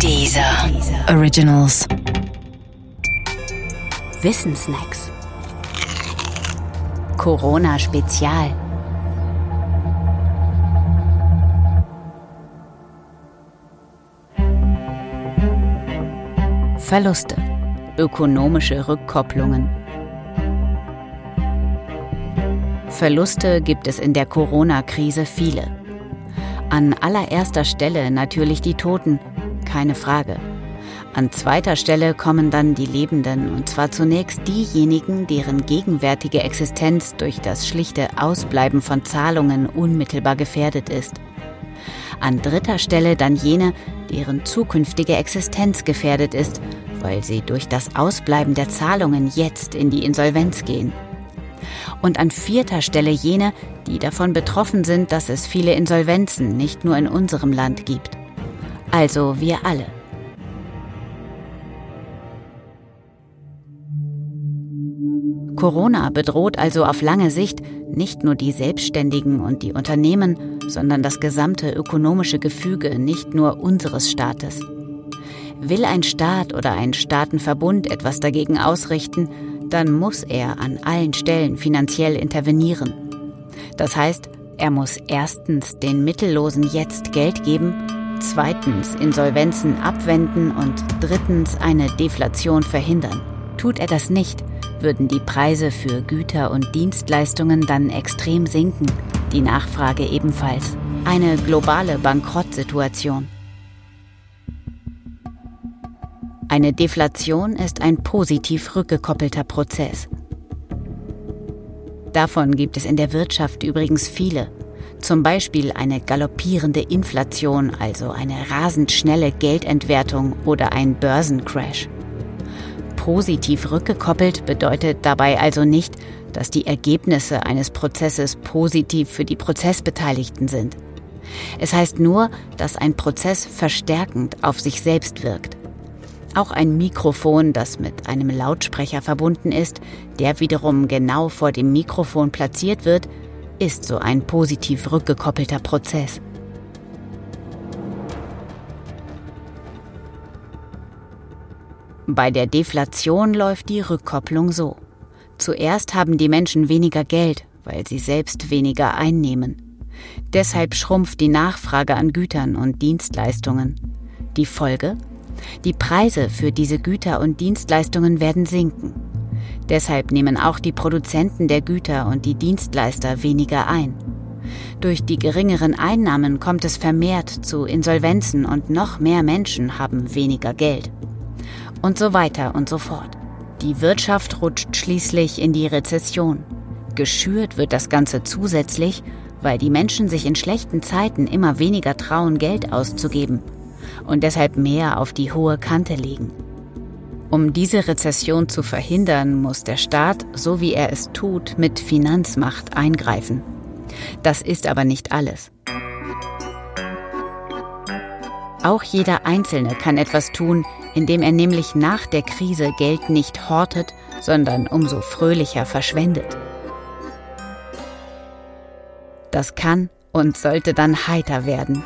Dieser Originals. Wissensnacks. Corona Spezial. Verluste. Ökonomische Rückkopplungen. Verluste gibt es in der Corona-Krise viele. An allererster Stelle natürlich die Toten, keine Frage. An zweiter Stelle kommen dann die Lebenden, und zwar zunächst diejenigen, deren gegenwärtige Existenz durch das schlichte Ausbleiben von Zahlungen unmittelbar gefährdet ist. An dritter Stelle dann jene, deren zukünftige Existenz gefährdet ist, weil sie durch das Ausbleiben der Zahlungen jetzt in die Insolvenz gehen. Und an vierter Stelle jene, die davon betroffen sind, dass es viele Insolvenzen nicht nur in unserem Land gibt. Also wir alle. Corona bedroht also auf lange Sicht nicht nur die Selbstständigen und die Unternehmen, sondern das gesamte ökonomische Gefüge nicht nur unseres Staates. Will ein Staat oder ein Staatenverbund etwas dagegen ausrichten, dann muss er an allen Stellen finanziell intervenieren. Das heißt, er muss erstens den Mittellosen jetzt Geld geben, zweitens Insolvenzen abwenden und drittens eine Deflation verhindern. Tut er das nicht, würden die Preise für Güter und Dienstleistungen dann extrem sinken, die Nachfrage ebenfalls. Eine globale Bankrottsituation. Eine Deflation ist ein positiv rückgekoppelter Prozess. Davon gibt es in der Wirtschaft übrigens viele. Zum Beispiel eine galoppierende Inflation, also eine rasend schnelle Geldentwertung oder ein Börsencrash. Positiv rückgekoppelt bedeutet dabei also nicht, dass die Ergebnisse eines Prozesses positiv für die Prozessbeteiligten sind. Es heißt nur, dass ein Prozess verstärkend auf sich selbst wirkt. Auch ein Mikrofon, das mit einem Lautsprecher verbunden ist, der wiederum genau vor dem Mikrofon platziert wird, ist so ein positiv rückgekoppelter Prozess. Bei der Deflation läuft die Rückkopplung so. Zuerst haben die Menschen weniger Geld, weil sie selbst weniger einnehmen. Deshalb schrumpft die Nachfrage an Gütern und Dienstleistungen. Die Folge? Die Preise für diese Güter und Dienstleistungen werden sinken. Deshalb nehmen auch die Produzenten der Güter und die Dienstleister weniger ein. Durch die geringeren Einnahmen kommt es vermehrt zu Insolvenzen und noch mehr Menschen haben weniger Geld. Und so weiter und so fort. Die Wirtschaft rutscht schließlich in die Rezession. Geschürt wird das Ganze zusätzlich, weil die Menschen sich in schlechten Zeiten immer weniger trauen, Geld auszugeben und deshalb mehr auf die hohe Kante legen. Um diese Rezession zu verhindern, muss der Staat, so wie er es tut, mit Finanzmacht eingreifen. Das ist aber nicht alles. Auch jeder Einzelne kann etwas tun, indem er nämlich nach der Krise Geld nicht hortet, sondern umso fröhlicher verschwendet. Das kann und sollte dann heiter werden,